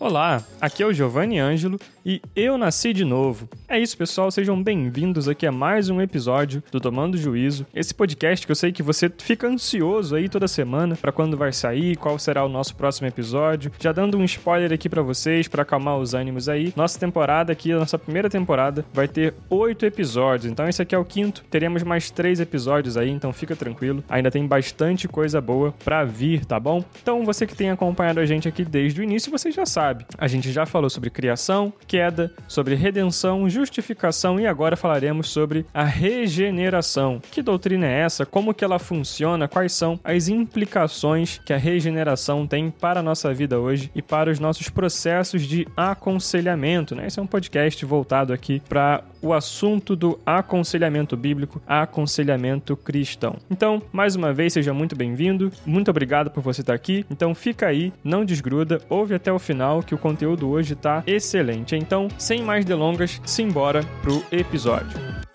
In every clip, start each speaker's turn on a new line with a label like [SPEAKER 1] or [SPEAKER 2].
[SPEAKER 1] Olá, aqui é o Giovanni Ângelo e eu nasci de novo. É isso, pessoal, sejam bem-vindos aqui a mais um episódio do Tomando Juízo. Esse podcast que eu sei que você fica ansioso aí toda semana para quando vai sair, qual será o nosso próximo episódio. Já dando um spoiler aqui para vocês para acalmar os ânimos aí. Nossa temporada aqui, a nossa primeira temporada, vai ter oito episódios. Então esse aqui é o quinto. Teremos mais três episódios aí, então fica tranquilo. Ainda tem bastante coisa boa para vir, tá bom? Então você que tem acompanhado a gente aqui desde o início, você já sabe. A gente já falou sobre criação, queda, sobre redenção, justificação e agora falaremos sobre a regeneração. Que doutrina é essa? Como que ela funciona? Quais são as implicações que a regeneração tem para a nossa vida hoje e para os nossos processos de aconselhamento, né? Esse é um podcast voltado aqui para o assunto do aconselhamento bíblico, aconselhamento cristão. Então, mais uma vez, seja muito bem-vindo. Muito obrigado por você estar aqui. Então, fica aí, não desgruda, ouve até o final que o conteúdo hoje está excelente. Então, sem mais delongas, simbora pro episódio.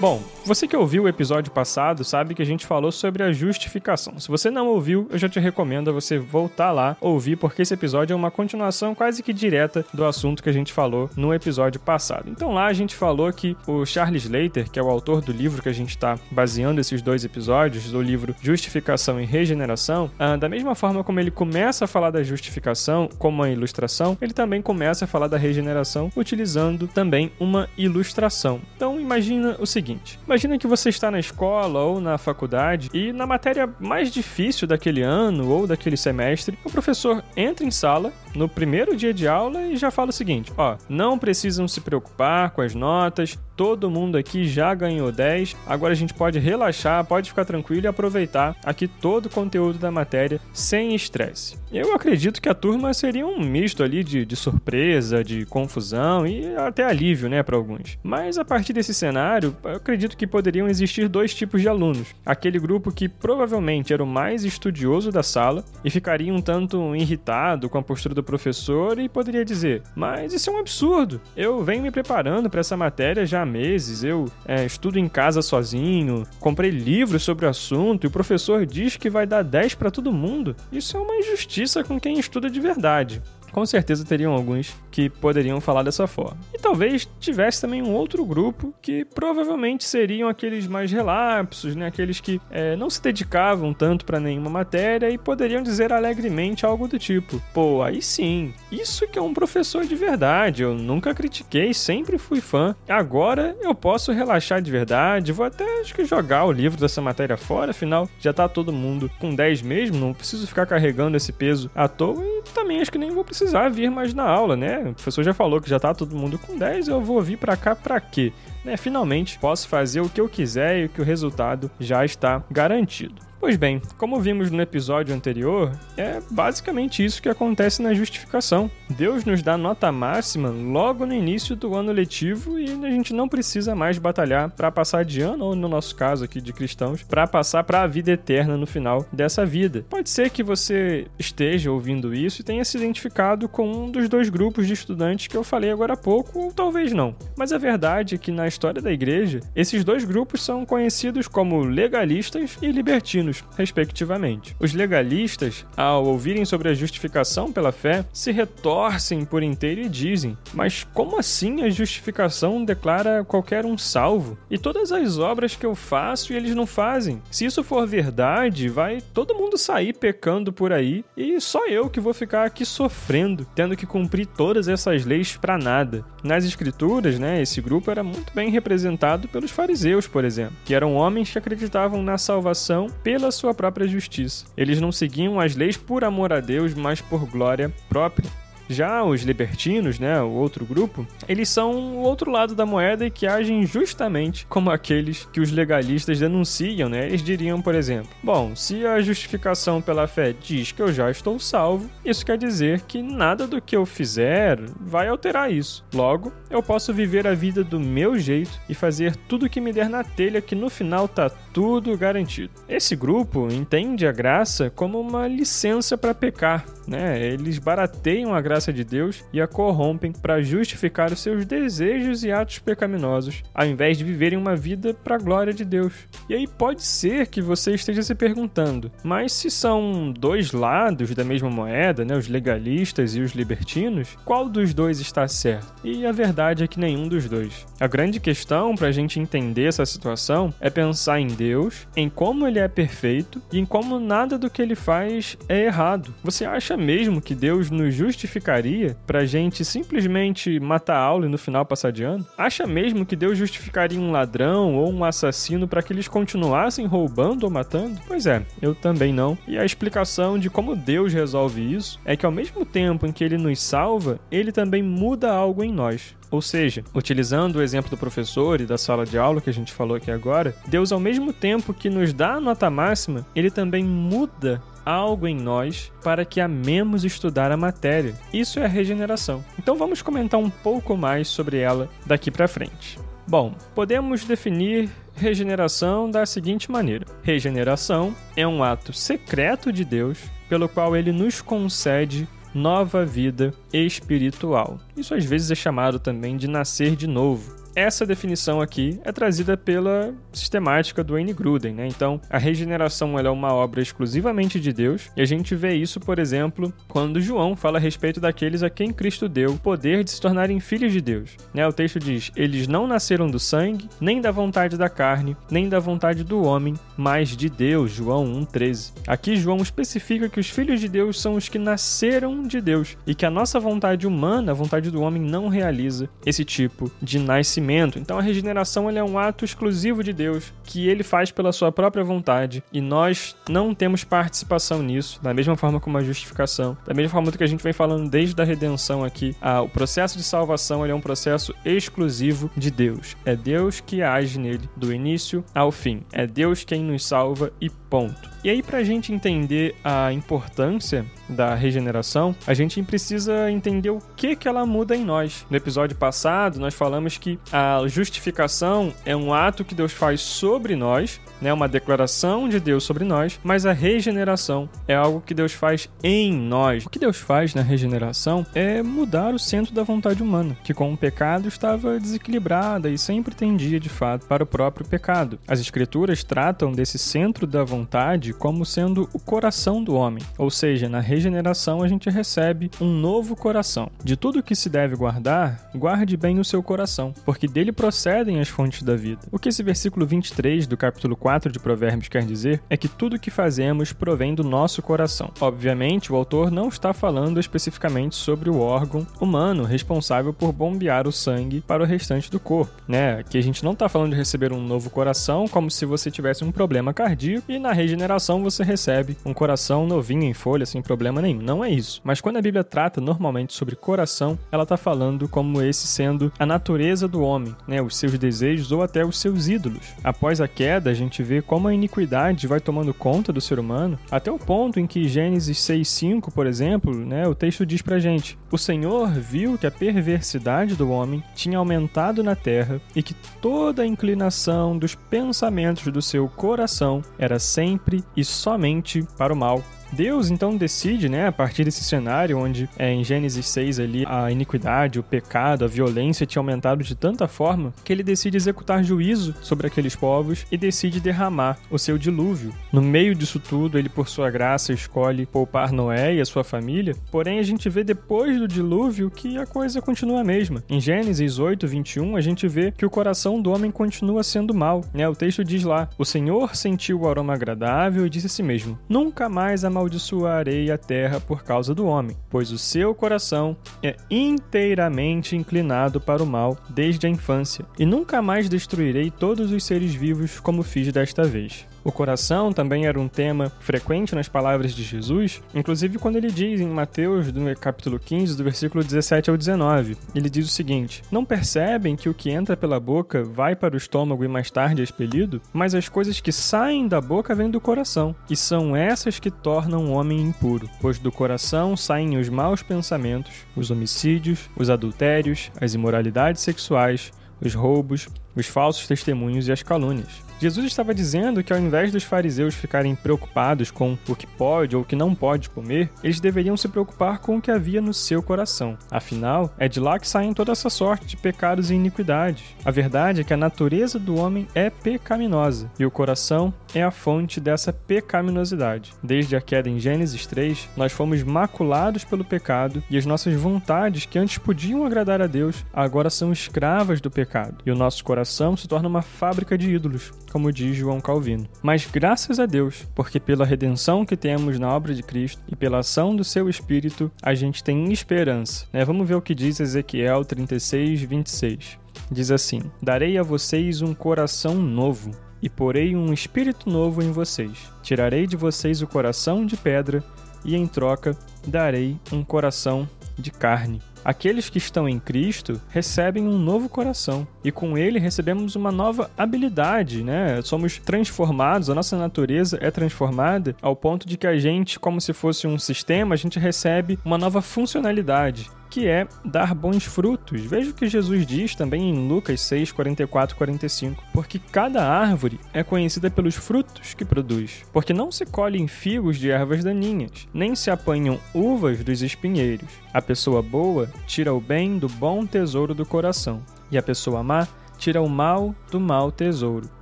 [SPEAKER 1] Bom, você que ouviu o episódio passado sabe que a gente falou sobre a justificação. Se você não ouviu, eu já te recomendo você voltar lá ouvir, porque esse episódio é uma continuação quase que direta do assunto que a gente falou no episódio passado. Então lá a gente falou que o Charles Slater, que é o autor do livro que a gente está baseando esses dois episódios, do livro Justificação e Regeneração, ah, da mesma forma como ele começa a falar da justificação como uma ilustração, ele também começa a falar da regeneração utilizando também uma ilustração. Então imagina o seguinte: Imagina que você está na escola ou na faculdade e na matéria mais difícil daquele ano ou daquele semestre, o professor entra em sala no primeiro dia de aula e já fala o seguinte: ó, não precisam se preocupar com as notas, todo mundo aqui já ganhou 10, agora a gente pode relaxar, pode ficar tranquilo e aproveitar aqui todo o conteúdo da matéria sem estresse. Eu acredito que a turma seria um misto ali de, de surpresa, de confusão e até alívio, né, para alguns. Mas a partir desse cenário, eu acredito que poderiam existir dois tipos de alunos. Aquele grupo que provavelmente era o mais estudioso da sala e ficaria um tanto irritado com a postura do professor e poderia dizer: Mas isso é um absurdo. Eu venho me preparando para essa matéria já há meses, eu é, estudo em casa sozinho, comprei livros sobre o assunto e o professor diz que vai dar 10 para todo mundo. Isso é uma injustiça com quem estuda de verdade com certeza teriam alguns que poderiam falar dessa forma. E talvez tivesse também um outro grupo que provavelmente seriam aqueles mais relapsos, né? aqueles que é, não se dedicavam tanto para nenhuma matéria e poderiam dizer alegremente algo do tipo: pô, aí sim, isso que é um professor de verdade, eu nunca critiquei, sempre fui fã. Agora eu posso relaxar de verdade, vou até acho que jogar o livro dessa matéria fora, afinal já tá todo mundo com 10 mesmo, não preciso ficar carregando esse peso à toa e também acho que nem vou precisar precisar vir mais na aula, né? O professor já falou que já tá todo mundo com 10, eu vou vir para cá para quê? Né? Finalmente posso fazer o que eu quiser e que o resultado já está garantido. Pois bem, como vimos no episódio anterior, é basicamente isso que acontece na justificação. Deus nos dá nota máxima logo no início do ano letivo e a gente não precisa mais batalhar para passar de ano, ou no nosso caso aqui de cristãos, para passar para a vida eterna no final dessa vida. Pode ser que você esteja ouvindo isso e tenha se identificado com um dos dois grupos de estudantes que eu falei agora há pouco, ou talvez não. Mas a verdade é que na história da igreja, esses dois grupos são conhecidos como legalistas e libertinos respectivamente. Os legalistas, ao ouvirem sobre a justificação pela fé, se retorcem por inteiro e dizem: Mas como assim a justificação declara qualquer um salvo? E todas as obras que eu faço e eles não fazem? Se isso for verdade, vai todo mundo sair pecando por aí e só eu que vou ficar aqui sofrendo, tendo que cumprir todas essas leis para nada. Nas escrituras, né, esse grupo era muito bem representado pelos fariseus, por exemplo, que eram homens que acreditavam na salvação pela pela sua própria justiça. Eles não seguiam as leis por amor a Deus, mas por glória própria. Já os libertinos, né, o outro grupo, eles são o outro lado da moeda e que agem justamente como aqueles que os legalistas denunciam, né? Eles diriam, por exemplo: "Bom, se a justificação pela fé diz que eu já estou salvo, isso quer dizer que nada do que eu fizer vai alterar isso. Logo, eu posso viver a vida do meu jeito e fazer tudo o que me der na telha que no final tá tudo garantido. Esse grupo entende a graça como uma licença para pecar, né? Eles barateiam a graça de Deus e a corrompem para justificar os seus desejos e atos pecaminosos, ao invés de viverem uma vida para a glória de Deus. E aí pode ser que você esteja se perguntando, mas se são dois lados da mesma moeda, né, os legalistas e os libertinos, qual dos dois está certo? E a verdade é que nenhum dos dois. A grande questão para a gente entender essa situação é pensar em Deus, em como ele é perfeito e em como nada do que ele faz é errado. Você acha mesmo que Deus nos justificaria para a gente simplesmente matar a aula e no final passar de ano? Acha mesmo que Deus justificaria um ladrão ou um assassino para que eles continuassem roubando ou matando? Pois é, eu também não. E a explicação de como Deus resolve isso é que ao mesmo tempo em que ele nos salva, ele também muda algo em nós. Ou seja, utilizando o exemplo do professor e da sala de aula que a gente falou aqui agora, Deus, ao mesmo tempo que nos dá a nota máxima, ele também muda algo em nós para que amemos estudar a matéria. Isso é a regeneração. Então vamos comentar um pouco mais sobre ela daqui para frente. Bom, podemos definir regeneração da seguinte maneira: regeneração é um ato secreto de Deus pelo qual ele nos concede nova vida espiritual. Isso às vezes é chamado também de nascer de novo. Essa definição aqui é trazida pela sistemática do Wayne Gruden, né? Então, a regeneração é uma obra exclusivamente de Deus, e a gente vê isso, por exemplo, quando João fala a respeito daqueles a quem Cristo deu o poder de se tornarem filhos de Deus. Né? O texto diz: Eles não nasceram do sangue, nem da vontade da carne, nem da vontade do homem, mas de Deus. João 1,13. Aqui, João especifica que os filhos de Deus são os que nasceram de Deus e que a nossa vontade humana, a vontade do homem, não realiza esse tipo de nascimento nascimento. Então a regeneração é um ato exclusivo de Deus que ele faz pela sua própria vontade e nós não temos participação nisso, da mesma forma como a justificação, da mesma forma que a gente vem falando desde a redenção aqui. Ah, o processo de salvação é um processo exclusivo de Deus. É Deus que age nele do início ao fim. É Deus quem nos salva e ponto. E aí, para a gente entender a importância da regeneração, a gente precisa entender o que, que ela muda em nós. No episódio passado, nós falamos que a justificação é um ato que Deus faz sobre nós, né, uma declaração de Deus sobre nós, mas a regeneração é algo que Deus faz em nós. O que Deus faz na regeneração é mudar o centro da vontade humana, que com o pecado estava desequilibrada e sempre tendia de fato para o próprio pecado. As escrituras tratam desse centro da vontade como sendo o coração do homem, ou seja, na regeneração a gente recebe um novo coração. De tudo que se deve guardar, guarde bem o seu coração, porque dele procedem as fontes da vida. O que esse versículo 23 do capítulo 4 de Provérbios quer dizer é que tudo que fazemos provém do nosso coração. Obviamente, o autor não está falando especificamente sobre o órgão humano responsável por bombear o sangue para o restante do corpo, né? Que a gente não está falando de receber um novo coração como se você tivesse um problema cardíaco e na regeneração você recebe um coração novinho em folha sem problema nenhum. Não é isso. Mas quando a Bíblia trata normalmente sobre coração, ela está falando como esse sendo a natureza do homem, né? Os seus desejos ou até os seus ídolos. Após a queda, a gente vê como a iniquidade vai tomando conta do ser humano, até o ponto em que Gênesis 6:5, por exemplo, né, o texto diz pra gente: "O Senhor viu que a perversidade do homem tinha aumentado na terra e que toda a inclinação dos pensamentos do seu coração era sempre e somente para o mal." Deus então decide, né, a partir desse cenário onde é, em Gênesis 6 ali a iniquidade, o pecado, a violência tinha aumentado de tanta forma que ele decide executar juízo sobre aqueles povos e decide derramar o seu dilúvio. No meio disso tudo, ele por sua graça escolhe poupar Noé e a sua família, porém a gente vê depois do dilúvio que a coisa continua a mesma. Em Gênesis 8, 21, a gente vê que o coração do homem continua sendo mau, né? O texto diz lá: "O Senhor sentiu o aroma agradável e disse a si mesmo: Nunca mais a amaldiçoarei a terra por causa do homem, pois o seu coração é inteiramente inclinado para o mal desde a infância, e nunca mais destruirei todos os seres vivos como fiz desta vez. O coração também era um tema frequente nas palavras de Jesus, inclusive quando ele diz em Mateus, no capítulo 15, do versículo 17 ao 19, ele diz o seguinte: Não percebem que o que entra pela boca vai para o estômago e mais tarde é expelido? Mas as coisas que saem da boca vêm do coração, e são essas que tornam o homem impuro, pois do coração saem os maus pensamentos, os homicídios, os adultérios, as imoralidades sexuais, os roubos, os falsos testemunhos e as calúnias. Jesus estava dizendo que ao invés dos fariseus ficarem preocupados com o que pode ou o que não pode comer, eles deveriam se preocupar com o que havia no seu coração. Afinal, é de lá que saem toda essa sorte de pecados e iniquidades. A verdade é que a natureza do homem é pecaminosa e o coração é a fonte dessa pecaminosidade. Desde a queda em Gênesis 3, nós fomos maculados pelo pecado e as nossas vontades, que antes podiam agradar a Deus, agora são escravas do pecado. E o nosso coração se torna uma fábrica de ídolos, como diz João Calvino. Mas graças a Deus, porque pela redenção que temos na obra de Cristo e pela ação do seu Espírito, a gente tem esperança. Né? Vamos ver o que diz Ezequiel 36, 26. Diz assim: Darei a vocês um coração novo e porei um espírito novo em vocês. Tirarei de vocês o coração de pedra e em troca darei um coração de carne. Aqueles que estão em Cristo recebem um novo coração e com ele recebemos uma nova habilidade, né? Somos transformados, a nossa natureza é transformada ao ponto de que a gente, como se fosse um sistema, a gente recebe uma nova funcionalidade que é dar bons frutos. Veja o que Jesus diz também em Lucas 6, 44 45. Porque cada árvore é conhecida pelos frutos que produz. Porque não se colhem figos de ervas daninhas, nem se apanham uvas dos espinheiros. A pessoa boa tira o bem do bom tesouro do coração, e a pessoa má tira o mal do mau tesouro,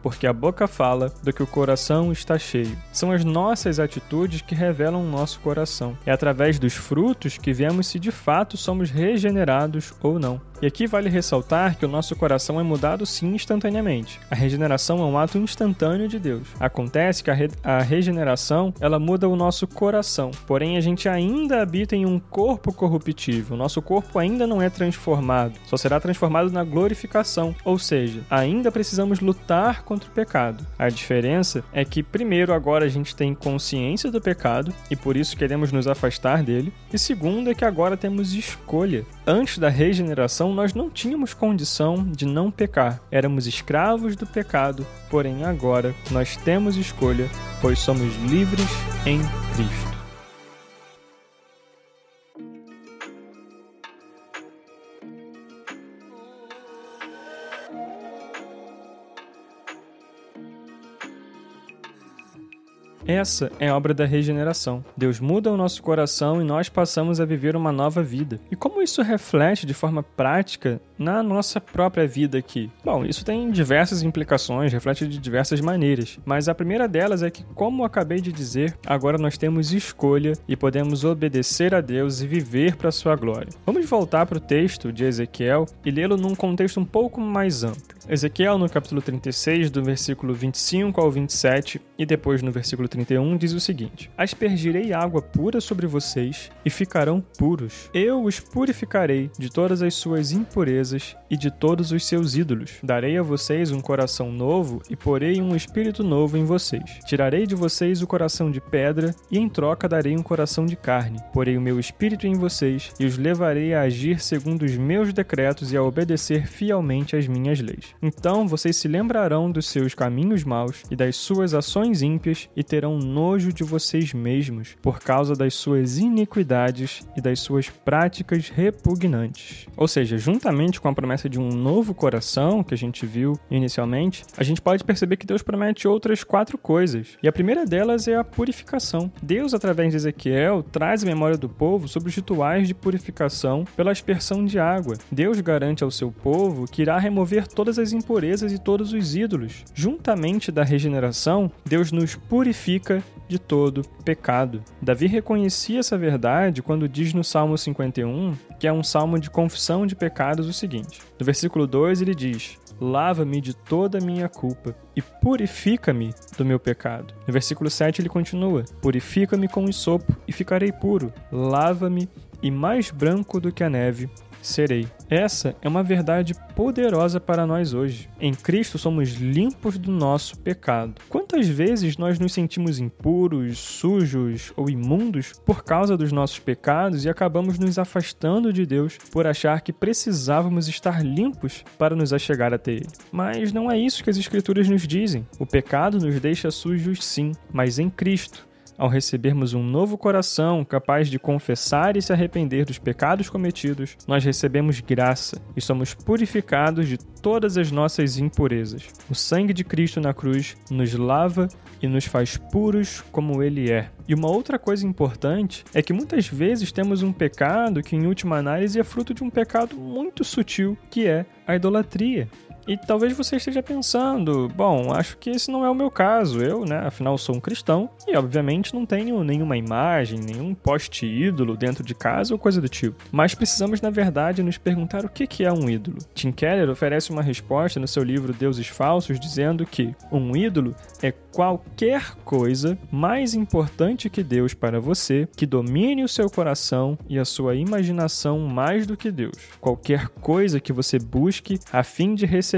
[SPEAKER 1] porque a boca fala do que o coração está cheio. São as nossas atitudes que revelam o nosso coração. É através dos frutos que vemos se de fato somos regenerados ou não. E aqui vale ressaltar que o nosso coração é mudado sim instantaneamente. A regeneração é um ato instantâneo de Deus. Acontece que a, re a regeneração ela muda o nosso coração, porém a gente ainda habita em um corpo corruptível. O nosso corpo ainda não é transformado, só será transformado na glorificação, ou seja, ainda precisamos lutar contra o pecado. A diferença é que primeiro agora a gente tem consciência do pecado e por isso queremos nos afastar dele, e segundo é que agora temos escolha. Antes da regeneração, nós não tínhamos condição de não pecar. Éramos escravos do pecado, porém agora nós temos escolha, pois somos livres em Cristo. Essa é a obra da regeneração. Deus muda o nosso coração e nós passamos a viver uma nova vida. E como isso reflete de forma prática na nossa própria vida aqui? Bom, isso tem diversas implicações, reflete de diversas maneiras, mas a primeira delas é que, como acabei de dizer, agora nós temos escolha e podemos obedecer a Deus e viver para sua glória. Vamos voltar para o texto de Ezequiel e lê-lo num contexto um pouco mais amplo. Ezequiel, no capítulo 36, do versículo 25 ao 27, e depois no versículo 31, diz o seguinte: Aspergirei água pura sobre vocês e ficarão puros. Eu os purificarei de todas as suas impurezas e de todos os seus ídolos. Darei a vocês um coração novo e porei um espírito novo em vocês. Tirarei de vocês o coração de pedra e em troca darei um coração de carne. Porei o meu espírito em vocês e os levarei a agir segundo os meus decretos e a obedecer fielmente às minhas leis. Então vocês se lembrarão dos seus caminhos maus e das suas ações ímpias e terão nojo de vocês mesmos por causa das suas iniquidades e das suas práticas repugnantes. Ou seja, juntamente com a promessa de um novo coração que a gente viu inicialmente, a gente pode perceber que Deus promete outras quatro coisas. E a primeira delas é a purificação. Deus, através de Ezequiel, traz a memória do povo sobre os rituais de purificação pela aspersão de água. Deus garante ao seu povo que irá remover todas as as impurezas e todos os ídolos. Juntamente da regeneração, Deus nos purifica de todo pecado. Davi reconhecia essa verdade quando diz no Salmo 51, que é um salmo de confissão de pecados, o seguinte: no versículo 2 ele diz: Lava-me de toda a minha culpa e purifica-me do meu pecado. No versículo 7 ele continua: Purifica-me com o sopo e ficarei puro. Lava-me e mais branco do que a neve serei. Essa é uma verdade poderosa para nós hoje. Em Cristo somos limpos do nosso pecado. Quantas vezes nós nos sentimos impuros, sujos ou imundos por causa dos nossos pecados e acabamos nos afastando de Deus por achar que precisávamos estar limpos para nos achegar até Ele? Mas não é isso que as Escrituras nos dizem. O pecado nos deixa sujos sim, mas em Cristo ao recebermos um novo coração capaz de confessar e se arrepender dos pecados cometidos, nós recebemos graça e somos purificados de todas as nossas impurezas. O sangue de Cristo na cruz nos lava e nos faz puros como Ele é. E uma outra coisa importante é que muitas vezes temos um pecado que, em última análise, é fruto de um pecado muito sutil, que é a idolatria. E talvez você esteja pensando, bom, acho que esse não é o meu caso. Eu, né, afinal sou um cristão e obviamente não tenho nenhuma imagem, nenhum poste ídolo dentro de casa ou coisa do tipo. Mas precisamos, na verdade, nos perguntar o que é um ídolo. Tim Keller oferece uma resposta no seu livro Deuses Falsos, dizendo que um ídolo é qualquer coisa mais importante que Deus para você, que domine o seu coração e a sua imaginação mais do que Deus. Qualquer coisa que você busque a fim de receber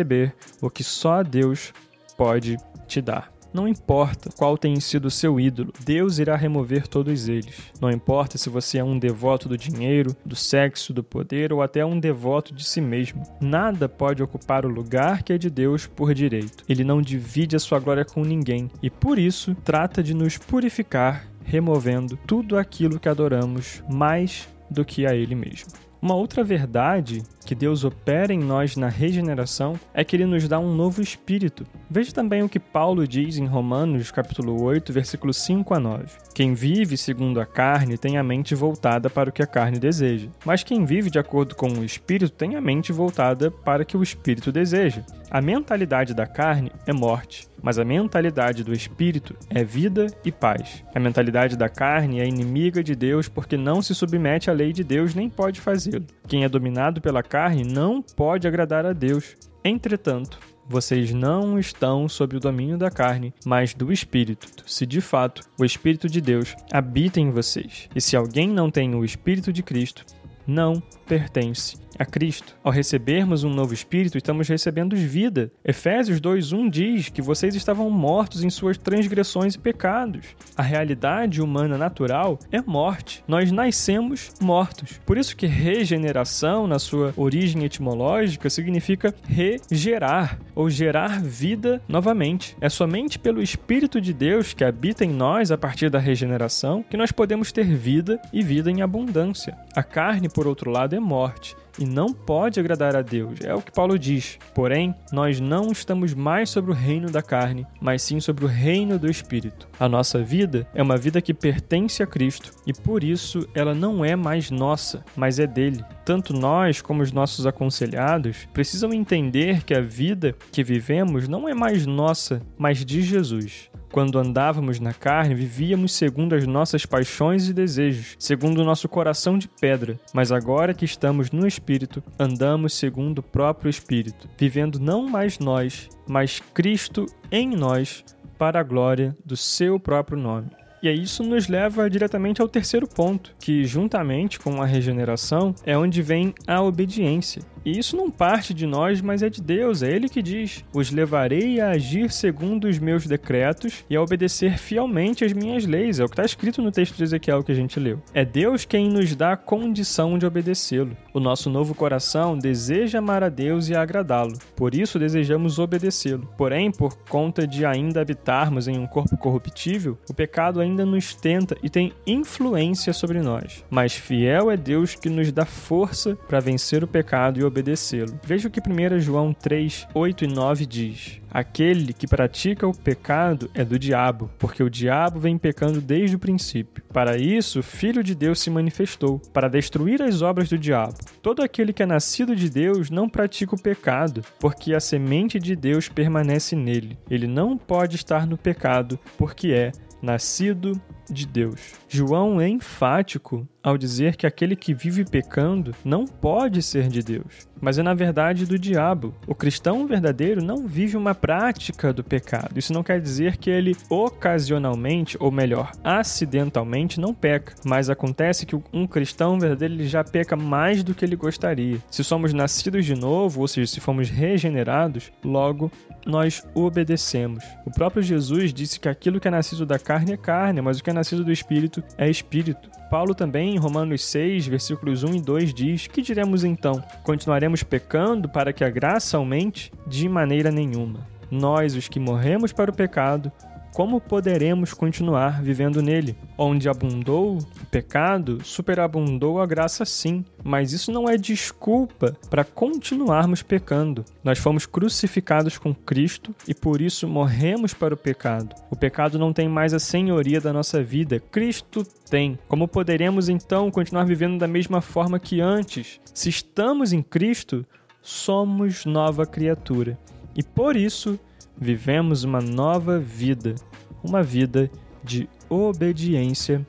[SPEAKER 1] o que só Deus pode te dar. Não importa qual tenha sido o seu ídolo, Deus irá remover todos eles. Não importa se você é um devoto do dinheiro, do sexo, do poder ou até um devoto de si mesmo. Nada pode ocupar o lugar que é de Deus por direito. Ele não divide a sua glória com ninguém e por isso trata de nos purificar, removendo tudo aquilo que adoramos mais do que a Ele mesmo. Uma outra verdade que Deus opera em nós na regeneração é que ele nos dá um novo espírito. Veja também o que Paulo diz em Romanos, capítulo 8, versículos 5 a 9. Quem vive segundo a carne tem a mente voltada para o que a carne deseja, mas quem vive de acordo com o espírito tem a mente voltada para o que o espírito deseja. A mentalidade da carne é morte, mas a mentalidade do espírito é vida e paz. A mentalidade da carne é inimiga de Deus porque não se submete à lei de Deus nem pode fazê-lo. Quem é dominado pela carne não pode agradar a Deus. Entretanto, vocês não estão sob o domínio da carne, mas do Espírito, se de fato o Espírito de Deus habita em vocês. E se alguém não tem o Espírito de Cristo, não pertence a Cristo. Ao recebermos um novo espírito, estamos recebendo vida. Efésios 2:1 diz que vocês estavam mortos em suas transgressões e pecados. A realidade humana natural é morte. Nós nascemos mortos. Por isso que regeneração, na sua origem etimológica, significa regerar ou gerar vida novamente. É somente pelo espírito de Deus que habita em nós a partir da regeneração que nós podemos ter vida e vida em abundância. A carne, por outro lado, é morte e não pode agradar a Deus. É o que Paulo diz. Porém, nós não estamos mais sobre o reino da carne, mas sim sobre o reino do Espírito. A nossa vida é uma vida que pertence a Cristo e por isso ela não é mais nossa, mas é dele. Tanto nós como os nossos aconselhados precisam entender que a vida que vivemos não é mais nossa, mas de Jesus. Quando andávamos na carne, vivíamos segundo as nossas paixões e desejos, segundo o nosso coração de pedra. Mas agora que estamos no Espírito, andamos segundo o próprio Espírito, vivendo não mais nós, mas Cristo em nós, para a glória do seu próprio nome. E aí isso nos leva diretamente ao terceiro ponto, que juntamente com a regeneração é onde vem a obediência. E isso não parte de nós, mas é de Deus, é Ele que diz: Os levarei a agir segundo os meus decretos e a obedecer fielmente as minhas leis. É o que está escrito no texto de Ezequiel que a gente leu. É Deus quem nos dá a condição de obedecê-lo. O nosso novo coração deseja amar a Deus e agradá-lo. Por isso desejamos obedecê-lo. Porém, por conta de ainda habitarmos em um corpo corruptível, o pecado ainda nos tenta e tem influência sobre nós. Mas fiel é Deus que nos dá força para vencer o pecado e obedecê-lo. Veja o que 1 João 3, 8 e 9 diz. Aquele que pratica o pecado é do diabo, porque o diabo vem pecando desde o princípio. Para isso, o Filho de Deus se manifestou, para destruir as obras do diabo. Todo aquele que é nascido de Deus não pratica o pecado, porque a semente de Deus permanece nele. Ele não pode estar no pecado, porque é nascido de Deus. João é enfático ao dizer que aquele que vive pecando não pode ser de Deus, mas é na verdade do diabo. O cristão verdadeiro não vive uma prática do pecado. Isso não quer dizer que ele ocasionalmente, ou melhor, acidentalmente, não peca, mas acontece que um cristão verdadeiro ele já peca mais do que ele gostaria. Se somos nascidos de novo, ou seja, se fomos regenerados, logo nós obedecemos. O próprio Jesus disse que aquilo que é nascido da carne é carne, mas o que é nascido do espírito é espírito. Paulo também, em Romanos 6, versículos 1 e 2, diz: Que diremos então? Continuaremos pecando para que a graça aumente? De maneira nenhuma. Nós, os que morremos para o pecado, como poderemos continuar vivendo nele? Onde abundou o pecado, superabundou a graça sim, mas isso não é desculpa para continuarmos pecando. Nós fomos crucificados com Cristo e por isso morremos para o pecado. O pecado não tem mais a senhoria da nossa vida, Cristo tem. Como poderemos então continuar vivendo da mesma forma que antes? Se estamos em Cristo, somos nova criatura. E por isso vivemos uma nova vida, uma vida de obediência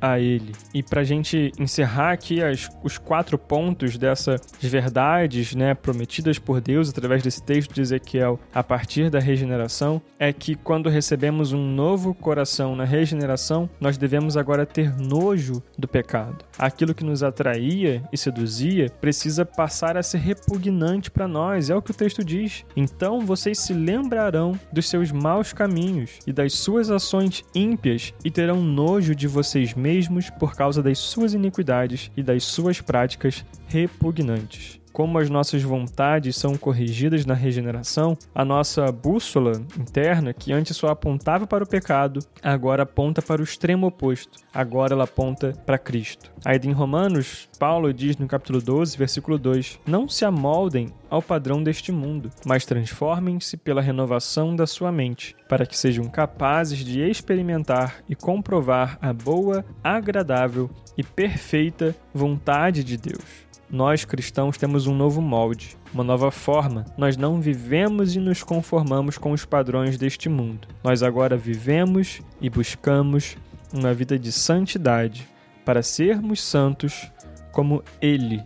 [SPEAKER 1] a Ele. E para a gente encerrar aqui as, os quatro pontos dessas verdades né, prometidas por Deus através desse texto de Ezequiel a partir da regeneração, é que quando recebemos um novo coração na regeneração, nós devemos agora ter nojo do pecado. Aquilo que nos atraía e seduzia precisa passar a ser repugnante para nós, é o que o texto diz. Então vocês se lembrarão dos seus maus caminhos e das suas ações ímpias e terão nojo de vocês mesmos mesmos por causa das suas iniquidades e das suas práticas repugnantes como as nossas vontades são corrigidas na regeneração, a nossa bússola interna, que antes só apontava para o pecado, agora aponta para o extremo oposto. Agora ela aponta para Cristo. Aí em Romanos, Paulo diz no capítulo 12, versículo 2: Não se amoldem ao padrão deste mundo, mas transformem-se pela renovação da sua mente, para que sejam capazes de experimentar e comprovar a boa, agradável e perfeita vontade de Deus. Nós cristãos temos um novo molde, uma nova forma. Nós não vivemos e nos conformamos com os padrões deste mundo. Nós agora vivemos e buscamos uma vida de santidade para sermos santos como Ele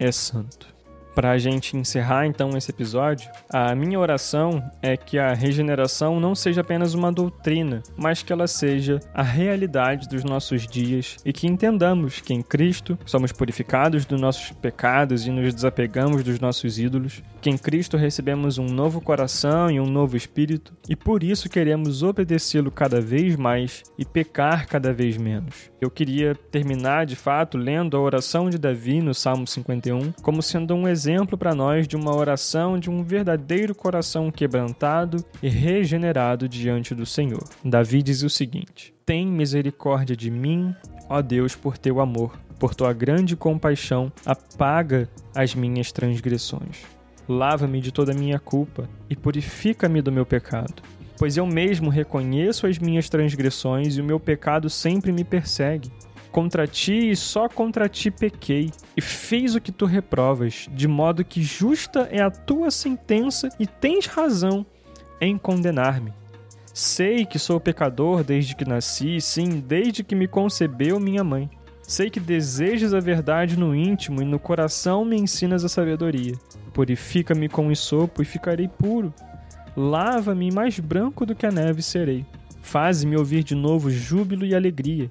[SPEAKER 1] é santo. Para a gente encerrar então esse episódio, a minha oração é que a regeneração não seja apenas uma doutrina, mas que ela seja a realidade dos nossos dias e que entendamos que em Cristo somos purificados dos nossos pecados e nos desapegamos dos nossos ídolos, que em Cristo recebemos um novo coração e um novo espírito e por isso queremos obedecê-lo cada vez mais e pecar cada vez menos. Eu queria terminar de fato lendo a oração de Davi no Salmo 51 como sendo um exemplo exemplo para nós de uma oração de um verdadeiro coração quebrantado e regenerado diante do Senhor. Davi diz o seguinte: Tem misericórdia de mim, ó Deus, por teu amor, por tua grande compaixão, apaga as minhas transgressões. Lava-me de toda a minha culpa e purifica-me do meu pecado. Pois eu mesmo reconheço as minhas transgressões e o meu pecado sempre me persegue. Contra ti e só contra ti pequei, e fiz o que tu reprovas, de modo que justa é a tua sentença e tens razão em condenar-me. Sei que sou pecador desde que nasci, sim, desde que me concebeu minha mãe. Sei que desejas a verdade no íntimo e no coração me ensinas a sabedoria. Purifica-me com sopo e ficarei puro. Lava-me mais branco do que a neve serei. Faze-me ouvir de novo júbilo e alegria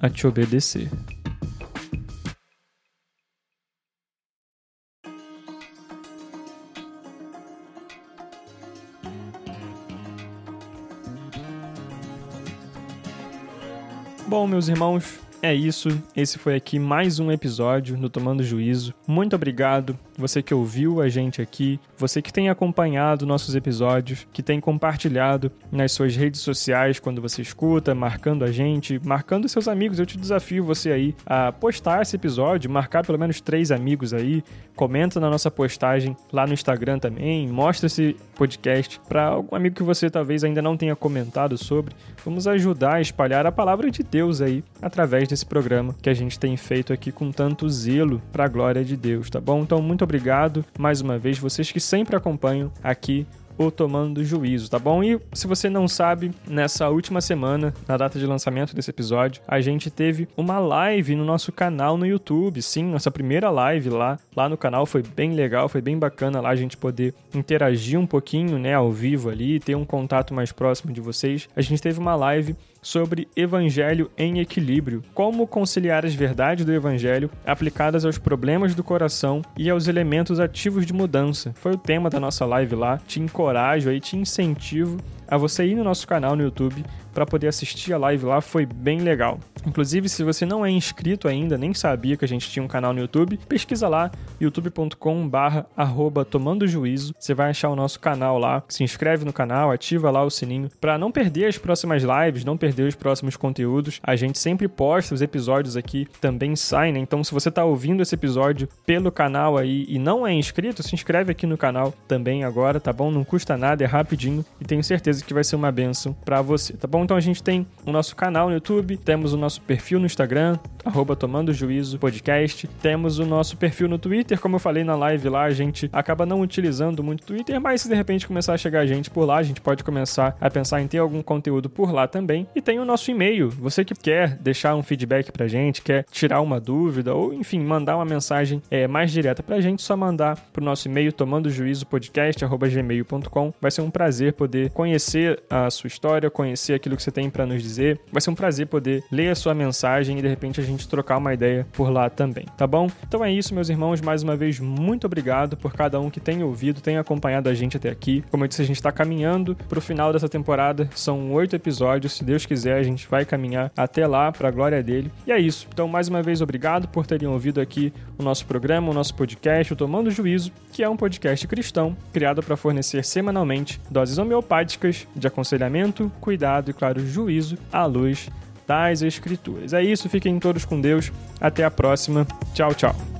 [SPEAKER 1] a te obedecer. Bom, meus irmãos, é isso. Esse foi aqui mais um episódio no Tomando Juízo. Muito obrigado, você que ouviu a gente aqui, você que tem acompanhado nossos episódios, que tem compartilhado nas suas redes sociais quando você escuta, marcando a gente, marcando seus amigos. Eu te desafio você aí a postar esse episódio, marcar pelo menos três amigos aí, comenta na nossa postagem lá no Instagram também, mostra esse podcast para algum amigo que você talvez ainda não tenha comentado sobre. Vamos ajudar a espalhar a palavra de Deus aí através desse programa que a gente tem feito aqui com tanto zelo para a glória de Deus, tá bom? Então, muito obrigado mais uma vez, vocês que sempre acompanham aqui o Tomando Juízo, tá bom? E se você não sabe, nessa última semana, na data de lançamento desse episódio, a gente teve uma live no nosso canal no YouTube. Sim, nossa primeira live lá, lá no canal foi bem legal, foi bem bacana lá a gente poder interagir um pouquinho, né, ao vivo ali, ter um contato mais próximo de vocês. A gente teve uma live sobre Evangelho em Equilíbrio. Como conciliar as verdades do Evangelho aplicadas aos problemas do coração e aos elementos ativos de mudança. Foi o tema da nossa live lá. Te encorajo aí, te incentivo a você ir no nosso canal no YouTube para poder assistir a live lá, foi bem legal. Inclusive, se você não é inscrito ainda, nem sabia que a gente tinha um canal no YouTube, pesquisa lá, youtube.com/barra tomando juízo. Você vai achar o nosso canal lá, se inscreve no canal, ativa lá o sininho para não perder as próximas lives, não perder os próximos conteúdos. A gente sempre posta os episódios aqui, também saem, né? Então, se você está ouvindo esse episódio pelo canal aí e não é inscrito, se inscreve aqui no canal também agora, tá bom? Não custa nada, é rapidinho e tenho certeza que vai ser uma benção para você, tá bom? Então a gente tem o nosso canal no YouTube, temos o nosso perfil no Instagram, arroba Tomando Juízo Podcast, temos o nosso perfil no Twitter, como eu falei na live lá, a gente acaba não utilizando muito o Twitter, mas se de repente começar a chegar gente por lá, a gente pode começar a pensar em ter algum conteúdo por lá também. E tem o nosso e-mail, você que quer deixar um feedback pra gente, quer tirar uma dúvida, ou enfim, mandar uma mensagem é, mais direta pra gente, só mandar pro nosso e-mail tomandojuizopodcast.gmail.com. Vai ser um prazer poder conhecer a sua história, conhecer aquilo que você tem para nos dizer. Vai ser um prazer poder ler a sua mensagem e de repente a gente trocar uma ideia por lá também, tá bom? Então é isso, meus irmãos. Mais uma vez, muito obrigado por cada um que tem ouvido, tem acompanhado a gente até aqui. Como eu disse, a gente está caminhando para o final dessa temporada. São oito episódios. Se Deus quiser, a gente vai caminhar até lá, para a glória dele. E é isso. Então, mais uma vez, obrigado por terem ouvido aqui o nosso programa, o nosso podcast, o Tomando Juízo, que é um podcast cristão criado para fornecer semanalmente doses homeopáticas de aconselhamento, cuidado e, claro, juízo à luz das Escrituras. É isso, fiquem todos com Deus. Até a próxima. Tchau, tchau.